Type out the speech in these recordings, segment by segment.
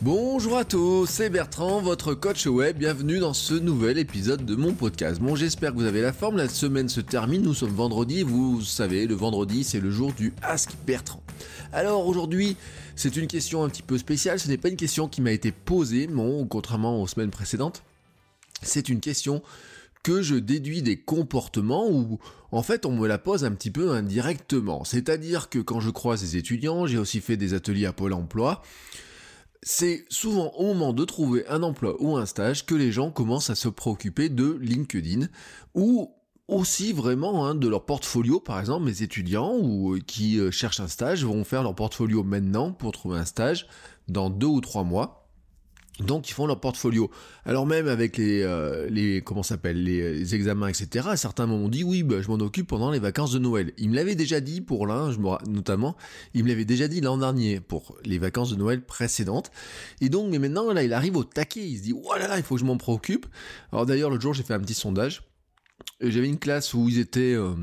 Bonjour à tous, c'est Bertrand, votre coach web. Bienvenue dans ce nouvel épisode de mon podcast. Bon, j'espère que vous avez la forme. La semaine se termine. Nous sommes vendredi. Vous savez, le vendredi, c'est le jour du Ask Bertrand. Alors aujourd'hui, c'est une question un petit peu spéciale. Ce n'est pas une question qui m'a été posée, bon, contrairement aux semaines précédentes. C'est une question que je déduis des comportements où en fait on me la pose un petit peu indirectement. C'est-à-dire que quand je croise des étudiants, j'ai aussi fait des ateliers à Pôle Emploi, c'est souvent au moment de trouver un emploi ou un stage que les gens commencent à se préoccuper de LinkedIn ou aussi vraiment hein, de leur portfolio. Par exemple, mes étudiants ou euh, qui euh, cherchent un stage vont faire leur portfolio maintenant pour trouver un stage dans deux ou trois mois. Donc ils font leur portfolio. Alors même avec les, euh, les comment s'appelle les, examens etc. Certains m'ont dit oui bah, je m'en occupe pendant les vacances de Noël. Ils me l'avaient déjà dit pour l'un notamment. Ils me l'avaient déjà dit l'an dernier pour les vacances de Noël précédentes. Et donc mais maintenant là il arrive au taquet. Il se dit oh là là il faut que je m'en préoccupe. Alors d'ailleurs l'autre jour j'ai fait un petit sondage. J'avais une classe où ils étaient euh,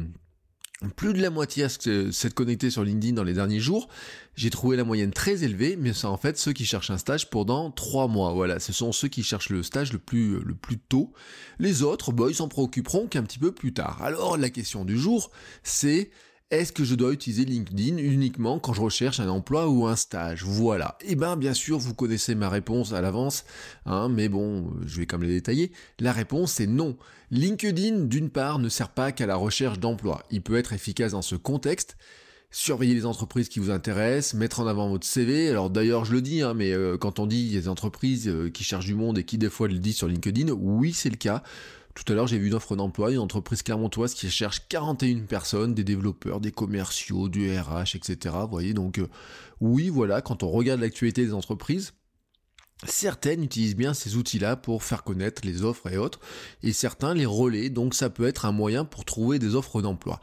plus de la moitié à s'être connecté sur LinkedIn dans les derniers jours. J'ai trouvé la moyenne très élevée, mais c'est en fait ceux qui cherchent un stage pendant trois mois. Voilà, ce sont ceux qui cherchent le stage le plus, le plus tôt. Les autres, bah, ils s'en préoccuperont qu'un petit peu plus tard. Alors la question du jour, c'est est-ce que je dois utiliser LinkedIn uniquement quand je recherche un emploi ou un stage? Voilà. Eh bien, bien sûr, vous connaissez ma réponse à l'avance, hein, mais bon, je vais quand même les détailler. La réponse est non. LinkedIn, d'une part, ne sert pas qu'à la recherche d'emploi. Il peut être efficace dans ce contexte, surveiller les entreprises qui vous intéressent, mettre en avant votre CV. Alors d'ailleurs, je le dis, hein, mais euh, quand on dit des entreprises euh, qui cherchent du monde et qui des fois le disent sur LinkedIn, oui, c'est le cas. Tout à l'heure, j'ai vu une offre d'emploi, une entreprise clermontoise qui cherche 41 personnes, des développeurs, des commerciaux, du RH, etc. Vous voyez, donc euh, oui, voilà, quand on regarde l'actualité des entreprises, Certaines utilisent bien ces outils-là pour faire connaître les offres et autres, et certains les relaient, donc ça peut être un moyen pour trouver des offres d'emploi.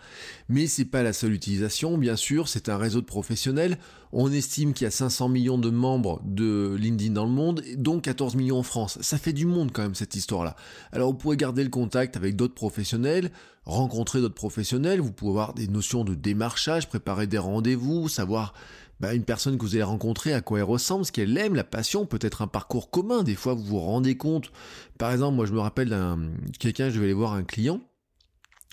Mais c'est pas la seule utilisation, bien sûr, c'est un réseau de professionnels. On estime qu'il y a 500 millions de membres de LinkedIn dans le monde, dont 14 millions en France. Ça fait du monde quand même cette histoire-là. Alors vous pouvez garder le contact avec d'autres professionnels, rencontrer d'autres professionnels, vous pouvez avoir des notions de démarchage, préparer des rendez-vous, savoir bah, une personne que vous allez rencontrer, à quoi elle ressemble, ce qu'elle aime, la passion, peut-être un parcours commun. Des fois, vous vous rendez compte. Par exemple, moi, je me rappelle d'un quelqu'un, je vais aller voir un client.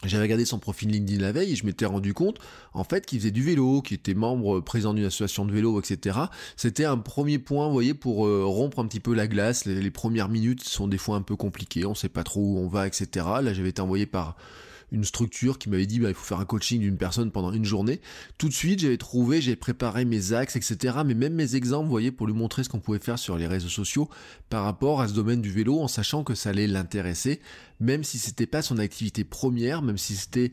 J'avais regardé son profil LinkedIn la veille et je m'étais rendu compte, en fait, qu'il faisait du vélo, qu'il était membre président d'une association de vélo, etc. C'était un premier point, vous voyez, pour euh, rompre un petit peu la glace. Les, premières minutes sont des fois un peu compliquées, on sait pas trop où on va, etc. Là, j'avais été envoyé par une structure qui m'avait dit bah, il faut faire un coaching d'une personne pendant une journée. Tout de suite, j'avais trouvé, j'ai préparé mes axes, etc. Mais même mes exemples, vous voyez, pour lui montrer ce qu'on pouvait faire sur les réseaux sociaux par rapport à ce domaine du vélo, en sachant que ça allait l'intéresser, même si c'était pas son activité première, même si c'était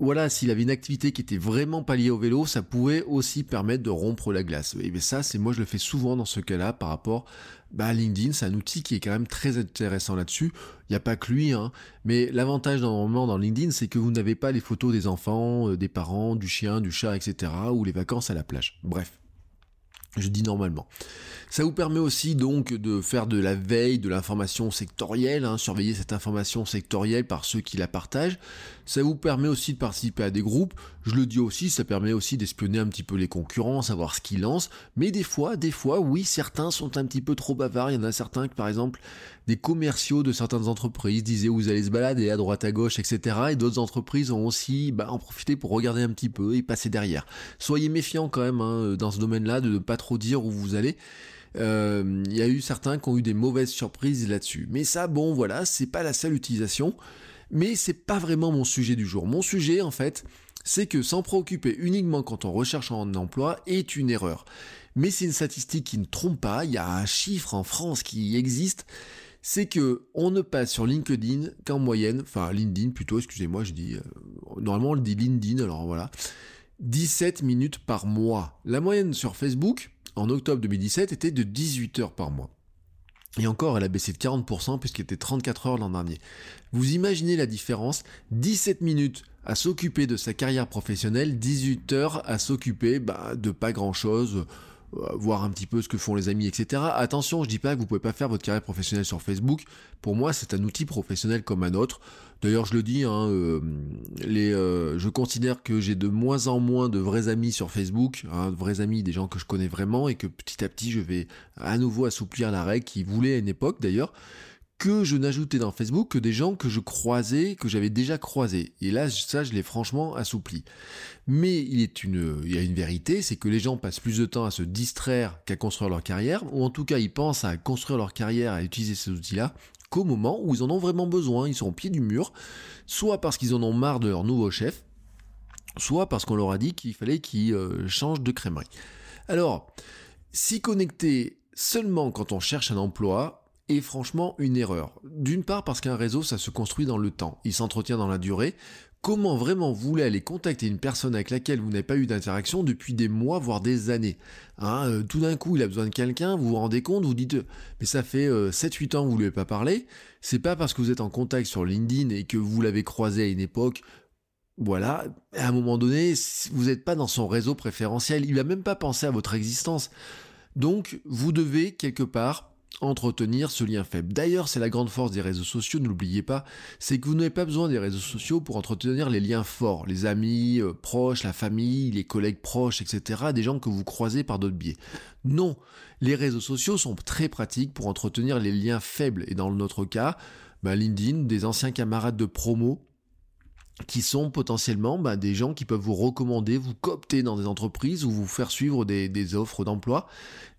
voilà, s'il avait une activité qui était vraiment pas liée au vélo, ça pouvait aussi permettre de rompre la glace. Et bien ça, c'est moi je le fais souvent dans ce cas-là par rapport bah, LinkedIn, c'est un outil qui est quand même très intéressant là-dessus. Il n'y a pas que lui, hein. mais l'avantage normalement dans LinkedIn, c'est que vous n'avez pas les photos des enfants, euh, des parents, du chien, du chat, etc., ou les vacances à la plage. Bref. Je dis normalement. Ça vous permet aussi donc de faire de la veille de l'information sectorielle, hein, surveiller cette information sectorielle par ceux qui la partagent. Ça vous permet aussi de participer à des groupes. Je le dis aussi, ça permet aussi d'espionner un petit peu les concurrents, savoir ce qu'ils lancent. Mais des fois, des fois, oui, certains sont un petit peu trop bavards. Il y en a certains que, par exemple, des commerciaux de certaines entreprises disaient vous allez se balader à droite à gauche, etc. Et d'autres entreprises ont aussi bah, en profité pour regarder un petit peu et passer derrière. Soyez méfiants quand même hein, dans ce domaine-là de ne pas trop dire où vous allez. Euh, il y a eu certains qui ont eu des mauvaises surprises là-dessus. Mais ça, bon, voilà, c'est pas la seule utilisation. Mais c'est pas vraiment mon sujet du jour. Mon sujet, en fait, c'est que s'en préoccuper uniquement quand on recherche un emploi est une erreur. Mais c'est une statistique qui ne trompe pas. Il y a un chiffre en France qui existe. C'est que on ne passe sur LinkedIn qu'en moyenne, enfin LinkedIn plutôt, excusez-moi, je dis, euh, normalement on le dit LinkedIn, alors voilà, 17 minutes par mois. La moyenne sur Facebook, en octobre 2017, était de 18 heures par mois. Et encore, elle a baissé de 40% puisqu'elle était 34 heures l'an dernier. Vous imaginez la différence? 17 minutes à s'occuper de sa carrière professionnelle, 18 heures à s'occuper bah, de pas grand-chose, voir un petit peu ce que font les amis, etc. Attention, je dis pas que vous pouvez pas faire votre carrière professionnelle sur Facebook. Pour moi, c'est un outil professionnel comme un autre. D'ailleurs, je le dis, hein, euh, euh, je considère que j'ai de moins en moins de vrais amis sur Facebook, hein, de vrais amis, des gens que je connais vraiment, et que petit à petit, je vais à nouveau assouplir la règle qui voulait à une époque d'ailleurs que je n'ajoutais dans Facebook que des gens que je croisais, que j'avais déjà croisés. Et là, ça, je l'ai franchement assoupli. Mais il, est une, y a une vérité, c'est que les gens passent plus de temps à se distraire qu'à construire leur carrière, ou en tout cas, ils pensent à construire leur carrière, à utiliser ces outils-là, qu'au moment où ils en ont vraiment besoin. Ils sont au pied du mur, soit parce qu'ils en ont marre de leur nouveau chef, soit parce qu'on leur a dit qu'il fallait qu'ils euh, changent de crèmerie. Alors, s'y connecter seulement quand on cherche un emploi, est franchement une erreur. D'une part parce qu'un réseau, ça se construit dans le temps, il s'entretient dans la durée. Comment vraiment vous voulez aller contacter une personne avec laquelle vous n'avez pas eu d'interaction depuis des mois, voire des années hein, euh, Tout d'un coup, il a besoin de quelqu'un, vous vous rendez compte, vous dites, mais ça fait 7-8 euh, ans que vous ne lui avez pas parlé, c'est pas parce que vous êtes en contact sur LinkedIn et que vous l'avez croisé à une époque voilà, à un moment donné, vous n'êtes pas dans son réseau préférentiel, il n'a même pas pensé à votre existence. Donc, vous devez quelque part entretenir ce lien faible. D'ailleurs, c'est la grande force des réseaux sociaux, ne l'oubliez pas, c'est que vous n'avez pas besoin des réseaux sociaux pour entretenir les liens forts, les amis euh, proches, la famille, les collègues proches, etc., des gens que vous croisez par d'autres biais. Non, les réseaux sociaux sont très pratiques pour entretenir les liens faibles, et dans notre cas, bah, LinkedIn, des anciens camarades de promo, qui sont potentiellement bah, des gens qui peuvent vous recommander, vous coopter dans des entreprises ou vous faire suivre des, offres d'emploi,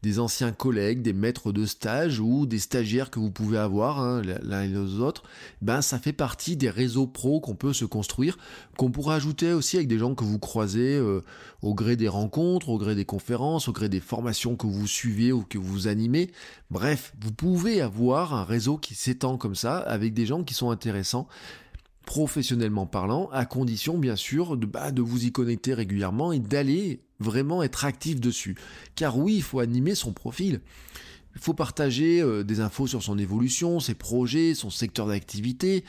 des anciens collègues, des maîtres de stage ou des stagiaires que vous pouvez avoir hein, l'un et les autres, ben ça fait partie des réseaux pro qu'on peut se construire, qu'on pourrait ajouter aussi avec des gens que vous croisez euh, au gré des rencontres, au gré des conférences, au gré des formations que vous suivez ou que vous animez. Bref, vous pouvez avoir un réseau qui s'étend comme ça avec des gens qui sont intéressants professionnellement parlant, à condition bien sûr de, bah, de vous y connecter régulièrement et d'aller vraiment être actif dessus. Car oui, il faut animer son profil. Il faut partager euh, des infos sur son évolution, ses projets, son secteur d'activité,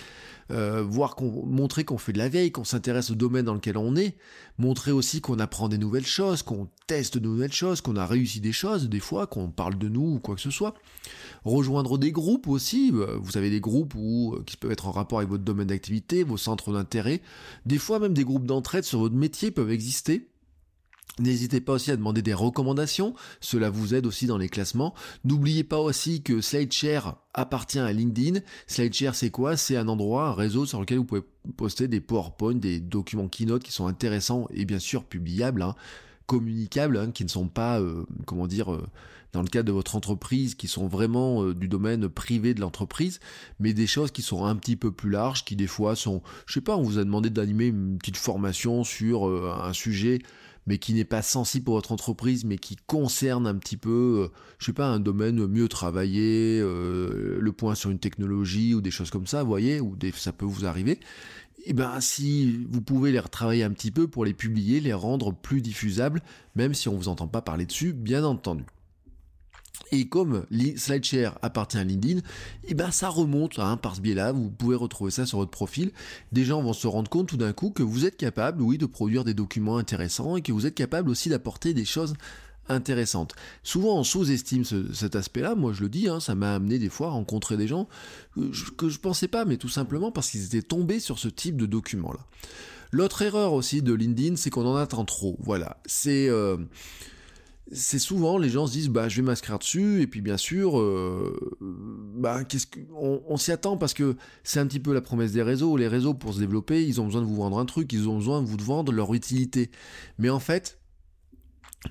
euh, voir qu'on, montrer qu'on fait de la veille, qu'on s'intéresse au domaine dans lequel on est, montrer aussi qu'on apprend des nouvelles choses, qu'on teste de nouvelles choses, qu'on a réussi des choses des fois, qu'on parle de nous ou quoi que ce soit. Rejoindre des groupes aussi, euh, vous avez des groupes où, qui peuvent être en rapport avec votre domaine d'activité, vos centres d'intérêt, des fois même des groupes d'entraide sur votre métier peuvent exister N'hésitez pas aussi à demander des recommandations, cela vous aide aussi dans les classements. N'oubliez pas aussi que SlideShare appartient à LinkedIn. SlideShare c'est quoi? C'est un endroit, un réseau sur lequel vous pouvez poster des PowerPoint, des documents Keynote qui sont intéressants et bien sûr publiables, hein, communicables, hein, qui ne sont pas, euh, comment dire, euh, dans le cadre de votre entreprise, qui sont vraiment euh, du domaine privé de l'entreprise, mais des choses qui sont un petit peu plus larges, qui des fois sont, je sais pas, on vous a demandé d'animer une petite formation sur un sujet mais qui n'est pas sensible pour votre entreprise, mais qui concerne un petit peu, euh, je sais pas, un domaine mieux travaillé, euh, le point sur une technologie ou des choses comme ça, vous voyez, ou ça peut vous arriver. Et eh ben si vous pouvez les retravailler un petit peu pour les publier, les rendre plus diffusables, même si on vous entend pas parler dessus, bien entendu. Et comme SlideShare appartient à LinkedIn, et eh ben ça remonte hein, par ce biais-là, vous pouvez retrouver ça sur votre profil. Des gens vont se rendre compte tout d'un coup que vous êtes capable, oui, de produire des documents intéressants et que vous êtes capable aussi d'apporter des choses intéressantes. Souvent on sous-estime cet aspect-là, moi je le dis, hein, ça m'a amené des fois à rencontrer des gens que je, que pensais pas, mais tout simplement parce qu'ils étaient tombés sur ce type de document-là. L'autre erreur aussi de LinkedIn, c'est qu'on en attend trop. Voilà, c'est... Euh, c'est souvent les gens se disent bah je vais m'inscrire dessus et puis bien sûr euh, bah qu'est-ce qu'on on, s'y attend parce que c'est un petit peu la promesse des réseaux les réseaux pour se développer ils ont besoin de vous vendre un truc ils ont besoin de vous vendre leur utilité mais en fait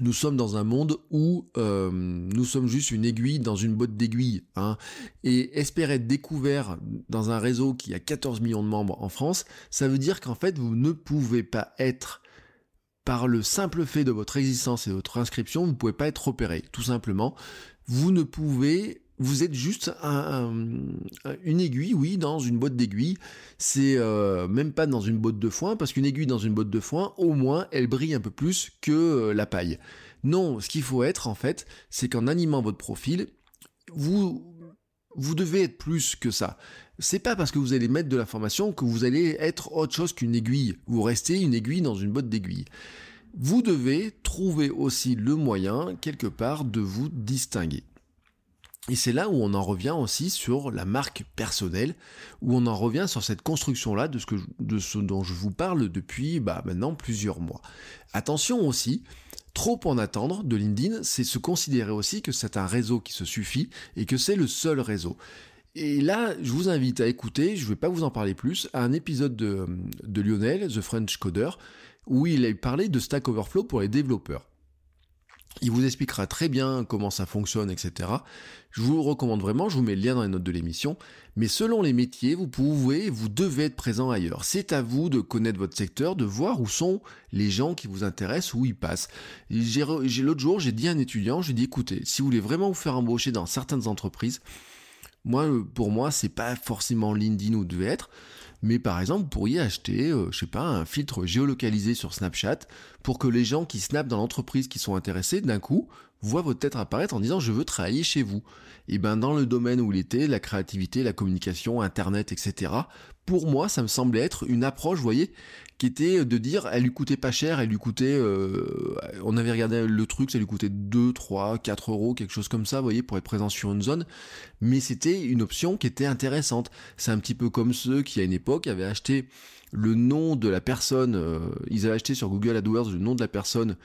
nous sommes dans un monde où euh, nous sommes juste une aiguille dans une botte d'aiguille. Hein, et espérer être découvert dans un réseau qui a 14 millions de membres en France, ça veut dire qu'en fait, vous ne pouvez pas être par le simple fait de votre existence et de votre inscription, vous ne pouvez pas être repéré. Tout simplement, vous ne pouvez vous êtes juste une aiguille, oui, dans une botte d'aiguille. C'est euh, même pas dans une botte de foin, parce qu'une aiguille dans une botte de foin, au moins, elle brille un peu plus que euh, la paille. Non, ce qu'il faut être en fait, c'est qu'en animant votre profil, vous vous devez être plus que ça. C'est pas parce que vous allez mettre de l'information que vous allez être autre chose qu'une aiguille. Vous restez une aiguille dans une botte d'aiguille. Vous devez trouver aussi le moyen, quelque part, de vous distinguer. Et c'est là où on en revient aussi sur la marque personnelle, où on en revient sur cette construction-là de ce, que, de ce dont je vous parle depuis bah, maintenant plusieurs mois. Attention aussi, trop en attendre de LinkedIn, c'est se considérer aussi que c'est un réseau qui se suffit et que c'est le seul réseau. Et là, je vous invite à écouter, je ne vais pas vous en parler plus, à un épisode de, de Lionel, The French Coder, où il a parlé de Stack Overflow pour les développeurs. Il vous expliquera très bien comment ça fonctionne, etc. Je vous recommande vraiment, je vous mets le lien dans les notes de l'émission. Mais selon les métiers, vous pouvez, vous devez être présent ailleurs. C'est à vous de connaître votre secteur, de voir où sont les gens qui vous intéressent, où ils passent. L'autre jour, j'ai dit à un étudiant, j'ai dit écoutez, si vous voulez vraiment vous faire embaucher dans certaines entreprises, moi, pour moi, c'est pas forcément LinkedIn où vous devez être. Mais par exemple, vous pourriez acheter, euh, je sais pas, un filtre géolocalisé sur Snapchat pour que les gens qui snapent dans l'entreprise qui sont intéressés, d'un coup, voient votre tête apparaître en disant je veux travailler chez vous. Et ben dans le domaine où il était, la créativité, la communication, internet, etc. Pour moi, ça me semblait être une approche, vous voyez, qui était de dire elle lui coûtait pas cher, elle lui coûtait euh, on avait regardé le truc, ça lui coûtait 2, 3, 4 euros, quelque chose comme ça, vous voyez, pour être présent sur une zone, mais c'était une option qui était intéressante. C'est un petit peu comme ceux qui à une époque avaient acheté le nom de la personne, euh, ils avaient acheté sur Google AdWords le nom de la personne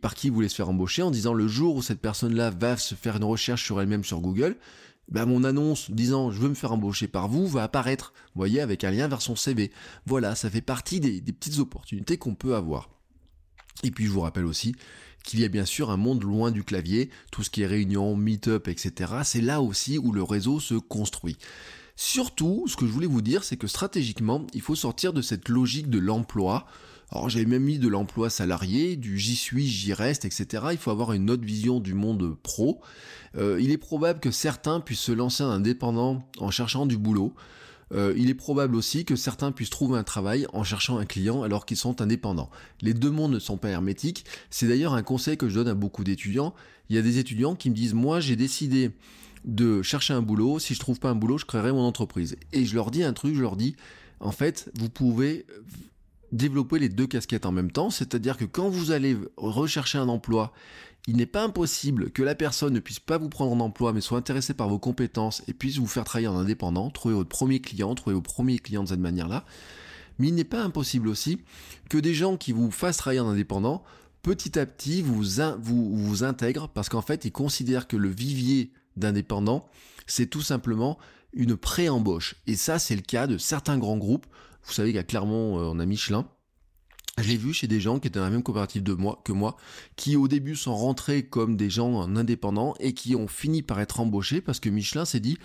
par qui ils voulaient se faire embaucher en disant le jour où cette personne-là va se faire une recherche sur elle-même sur Google, bah, mon annonce disant je veux me faire embaucher par vous va apparaître, vous voyez, avec un lien vers son CV. Voilà, ça fait partie des, petites opportunités qu'on peut avoir. Et puis je vous rappelle aussi qu'il y a bien sûr un monde loin du clavier, tout ce qui est réunion, meet-up, etc. C'est là aussi où le réseau se construit. Surtout, ce que je voulais vous dire, c'est que stratégiquement, il faut sortir de cette logique de l'emploi alors j'avais même mis de l'emploi salarié, du j'y suis, j'y reste, etc. Il faut avoir une autre vision du monde pro. Euh, il est probable que certains puissent se lancer en indépendant en cherchant du boulot. Euh, il est probable aussi que certains puissent trouver un travail en cherchant un client alors qu'ils sont indépendants. Les deux mondes ne sont pas hermétiques. C'est d'ailleurs un conseil que je donne à beaucoup d'étudiants. Il y a des étudiants qui me disent moi j'ai décidé de chercher un boulot. Si je trouve pas un boulot, je créerai mon entreprise. Et je leur dis un truc, je leur dis en fait, vous pouvez développer les deux casquettes en même temps, c'est-à-dire que quand vous allez rechercher un emploi, il n'est pas impossible que la personne ne puisse pas vous prendre en emploi, mais soit intéressée par vos compétences et puisse vous faire travailler en indépendant, trouver votre premier client, trouver vos premiers clients de cette manière-là. Mais il n'est pas impossible aussi que des gens qui vous fassent travailler en indépendant, petit à petit vous, vous, intègrent parce qu'en fait ils considèrent que le vivier d'indépendants, c'est tout simplement une pré-embauche. Et ça, c'est le cas de certains grands groupes vous savez qu'à Clermont, euh, on a Michelin. Je l'ai vu chez des gens qui étaient dans la même coopérative de moi, que moi, qui au début sont rentrés comme des gens indépendants et qui ont fini par être embauchés parce que Michelin s'est dit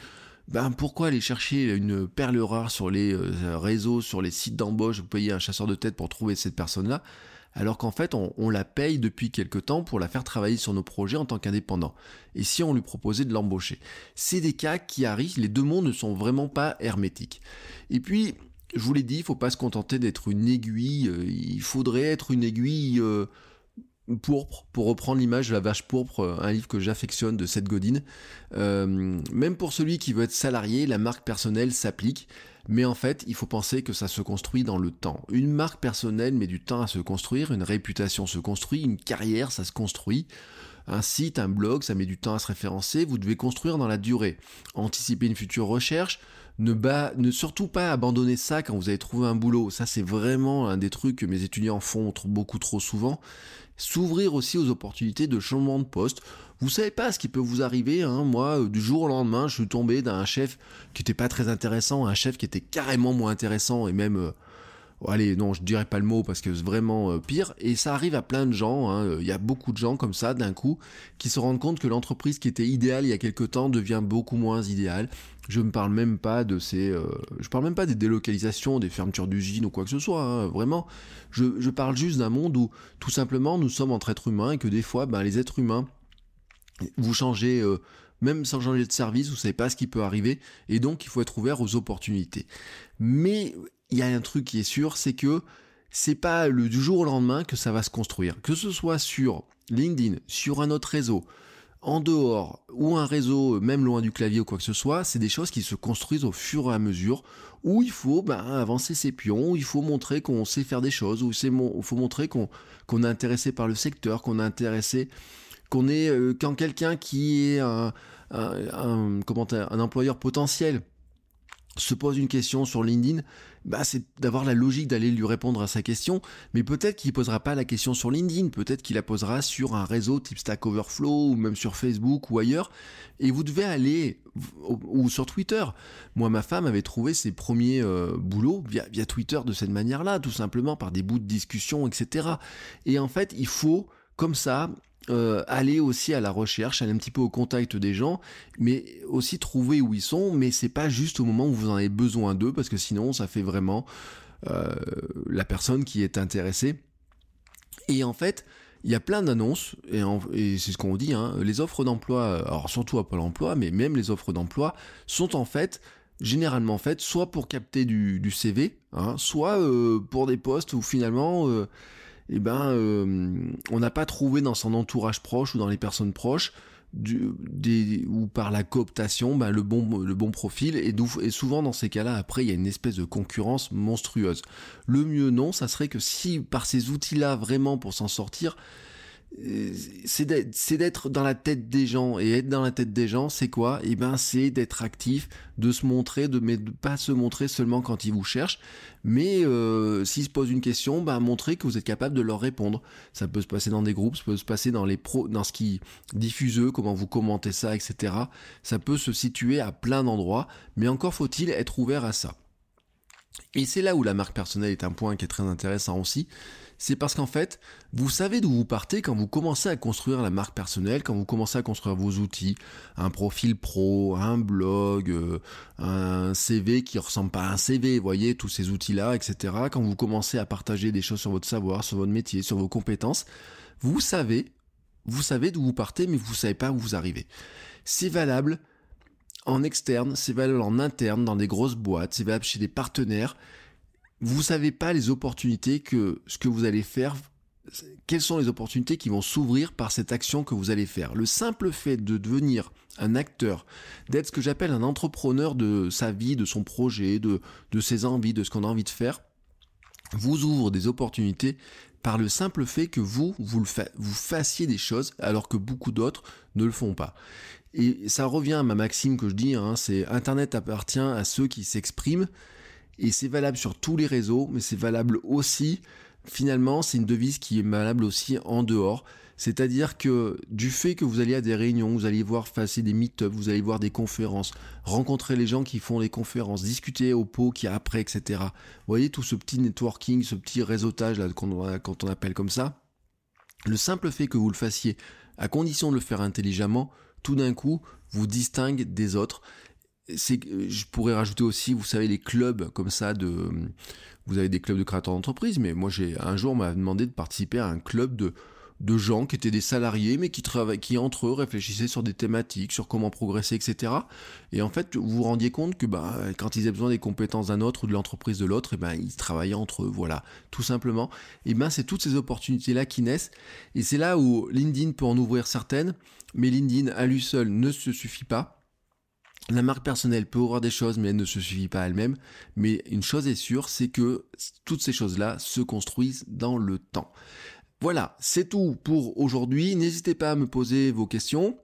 ben pourquoi aller chercher une perle rare sur les euh, réseaux, sur les sites d'embauche, vous payez un chasseur de tête pour trouver cette personne-là, alors qu'en fait on, on, la paye depuis quelque temps pour la faire travailler sur nos projets en tant qu'indépendant. Et si on lui proposait de l'embaucher? C'est des cas qui arrivent, les deux mondes ne sont vraiment pas hermétiques. Et puis je vous l'ai dit, il faut pas se contenter d'être une aiguille, euh, il faudrait être une aiguille euh, pourpre, pour reprendre l'image de la vache pourpre, euh, un livre que j'affectionne de Seth Godin. même pour celui qui veut être salarié, la marque personnelle s'applique, mais en fait, il faut penser que ça se construit dans le temps. Une marque personnelle met du temps à se construire, une réputation se construit, une carrière, ça se construit. Un site, un blog, ça met du temps à se référencer, vous devez construire dans la durée. Anticiper une future recherche, ne, surtout pas abandonner ça quand vous avez trouvé un boulot. Ça, c'est vraiment un des trucs que mes étudiants font beaucoup trop souvent. S'ouvrir aussi aux opportunités de changement de poste. Vous savez pas ce qui peut vous arriver. Hein. Moi, euh, du jour au lendemain, je suis tombé d'un chef qui était pas très intéressant, un chef qui était carrément moins intéressant et même euh, allez, non, je dirais pas le mot parce que c'est vraiment euh, pire. Et ça arrive à plein de gens. Hein. Il y a beaucoup de gens comme ça, d'un coup, qui se rendent compte que l'entreprise qui était idéale il y a quelque temps devient beaucoup moins idéale. Je ne parle même pas de ces, euh, je parle même pas des délocalisations, des fermetures d'usines ou quoi que ce soit. Hein, vraiment, je, parle juste d'un monde où tout simplement nous sommes entre êtres humains et que des fois, ben, les êtres humains, vous changez. Euh, même sans changer de service, vous savez pas ce qui peut arriver, et donc il faut être ouvert aux opportunités. Mais il y a un truc qui est sûr, c'est que c'est pas le du jour au lendemain que ça va se construire. Que ce soit sur LinkedIn, sur un autre réseau, en dehors, ou un réseau même loin du clavier ou quoi que ce soit, c'est des choses qui se construisent au fur et à mesure, où il faut ben, avancer ses pions, où il faut montrer qu'on sait faire des choses, où il faut montrer qu'on est intéressé par le secteur, qu'on est intéressé, qu'on est euh, quand quelqu'un qui est un, un, un employeur potentiel se pose une question sur LinkedIn, bah c'est d'avoir la logique d'aller lui répondre à sa question, mais peut-être qu'il posera pas la question sur LinkedIn, peut-être qu'il la posera sur un réseau type Stack Overflow ou même sur Facebook ou ailleurs, et vous devez aller ou sur Twitter. Moi, ma femme avait trouvé ses premiers euh, boulots via, via Twitter de cette manière-là, tout simplement par des bouts de discussion, etc. Et en fait, il faut comme ça euh, aller aussi à la recherche, aller un petit peu au contact des gens, mais aussi trouver où ils sont, mais c'est pas juste au moment où vous en avez besoin d'eux, parce que sinon ça fait vraiment euh, la personne qui est intéressée. Et en fait, il y a plein d'annonces, et, c'est ce qu'on dit, hein, les offres d'emploi, alors surtout à Pôle emploi, mais même les offres d'emploi, sont en fait généralement faites soit pour capter du, CV, hein, soit euh, pour des postes où finalement eh ben, euh, on n'a pas trouvé dans son entourage proche ou dans les personnes proches du, des, ou par la cooptation ben, le, bon, le bon profil et, et souvent dans ces cas-là après il y a une espèce de concurrence monstrueuse. Le mieux non, ça serait que si par ces outils-là vraiment pour s'en sortir, c'est d'être dans la tête des gens. Et être dans la tête des gens c'est quoi? Et eh ben c'est d'être actif de se montrer de ne pas se montrer seulement quand ils vous cherchent mais euh, s'ils se posent une question ben montrer que vous êtes capable de leur répondre. Ça peut se passer dans des groupes ça peut se passer dans les pros dans ce qui diffuse eux comment vous commentez ça etc ça peut se situer à plein d'endroits mais encore faut-il être ouvert à ça et c'est là où la marque personnelle est un point qui est très intéressant aussi c'est parce qu'en fait, vous savez d'où vous partez quand vous commencez à construire la marque personnelle, quand vous commencez à construire vos outils, un profil pro, un blog, euh, un CV qui ressemble pas à un CV, voyez, tous ces outils-là, etc. Quand vous commencez à partager des choses sur votre savoir, sur votre métier, sur vos compétences, vous savez, vous savez d'où vous partez, mais vous savez pas où vous arrivez. C'est valable en externe, c'est valable en interne, dans des grosses boîtes, c'est valable chez des partenaires, vous savez pas les opportunités que ce que vous allez faire quelles sont les opportunités qui vont s'ouvrir par cette action que vous allez faire. Le simple fait de devenir un acteur, d'être ce que j'appelle un entrepreneur de sa vie, de son projet, de, de ses envies, de ce qu'on a envie de faire, vous ouvre des opportunités par le simple fait que vous, vous, le vous fassiez des choses alors que beaucoup d'autres ne le font pas. Et ça revient à ma maxime que je dis, hein, c'est Internet appartient à ceux qui s'expriment et c'est valable sur tous les réseaux, mais c'est valable aussi, finalement, c'est une devise qui est valable aussi en dehors. C'est-à-dire que du fait que vous allez à des réunions, vous allez voir passer des meet-up, vous allez voir des conférences, rencontrer les gens qui font les conférences, discuter au pot qui après, etc. Vous voyez tout ce petit networking, ce petit réseautage là quand on appelle comme ça. Le simple fait que vous le fassiez, à condition de le faire intelligemment, tout d'un coup vous distingue des autres. C'est je pourrais rajouter aussi vous savez les clubs comme ça de vous avez des clubs de créateurs d'entreprise mais moi j'ai un jour on m'a demandé de participer à un club de de gens qui étaient des salariés mais qui qui entre eux réfléchissaient sur des thématiques sur comment progresser etc et en fait vous vous rendiez compte que bah quand ils avaient besoin des compétences d'un autre ou de l'entreprise de l'autre ben ils travaillaient entre eux voilà tout simplement et ben c'est toutes ces opportunités là qui naissent et c'est là où LinkedIn peut en ouvrir certaines mais LinkedIn à lui seul ne se suffit pas la marque personnelle peut avoir des choses, mais elle ne se suffit pas elle-même. Mais une chose est sûre, c'est que toutes ces choses-là se construisent dans le temps. Voilà, c'est tout pour aujourd'hui. N'hésitez pas à me poser vos questions.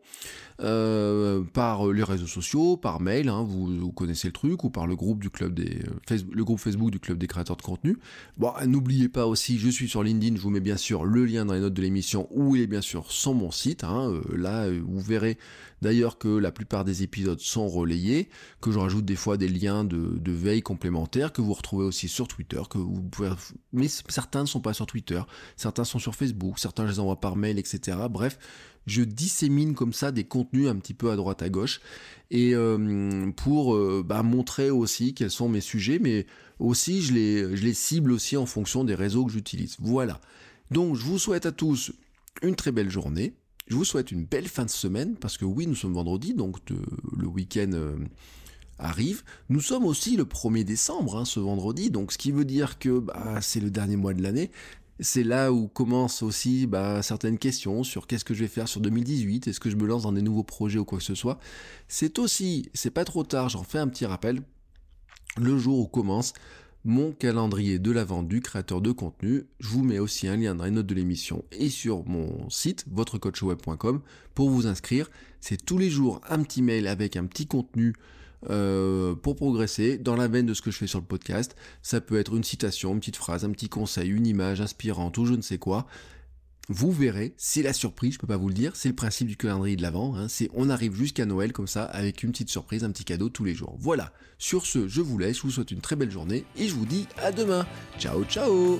Euh, par les réseaux sociaux, par mail, hein, vous, connaissez le truc, ou par euh, le groupe Facebook du club des créateurs de contenu. Bon, n'oubliez pas aussi, je suis sur LinkedIn, je vous mets bien sûr le lien dans les notes de l'émission, où il est bien sûr sur mon site. Hein, euh, là, vous verrez d'ailleurs que la plupart des épisodes sont relayés, que je rajoute des fois des liens de, de veille complémentaires, que vous retrouvez aussi sur Twitter, que vous pouvez, mais certains ne sont pas sur Twitter, certains sont sur Facebook, certains je les envoie par mail, etc. Bref, je dissémine comme ça des contenus un petit peu à droite à gauche et euh, pour euh, bah, montrer aussi quels sont mes sujets, mais aussi je les, cible aussi en fonction des réseaux que j'utilise. Voilà. Donc je vous souhaite à tous une très belle journée. Je vous souhaite une belle fin de semaine parce que oui, nous sommes vendredi, donc le week-end euh, arrive. Nous sommes aussi le 1er décembre, hein, ce vendredi, donc ce qui veut dire que bah, c'est le dernier mois de l'année. C'est là où commencent aussi bah, certaines questions sur qu'est-ce que je vais faire sur 2018, est-ce que je me lance dans des nouveaux projets ou quoi que ce soit. C'est aussi, c'est pas trop tard, j'en fais un petit rappel, le jour où commence mon calendrier de la vente du créateur de contenu. Je vous mets aussi un lien dans les notes de l'émission et sur mon site, votrecoachweb.com, pour vous inscrire. C'est tous les jours un petit mail avec un petit contenu euh, pour progresser dans la veine de ce que je fais sur le podcast. Ça peut être une citation, une petite phrase, un petit conseil, une image inspirante ou je ne sais quoi. Vous verrez, c'est la surprise, je peux pas vous le dire, c'est le principe du calendrier de l'avant, hein, c'est on arrive jusqu'à Noël comme ça avec une petite surprise, un petit cadeau tous les jours. Voilà, sur ce, je vous laisse, je vous souhaite une très belle journée et je vous dis à demain. Ciao ciao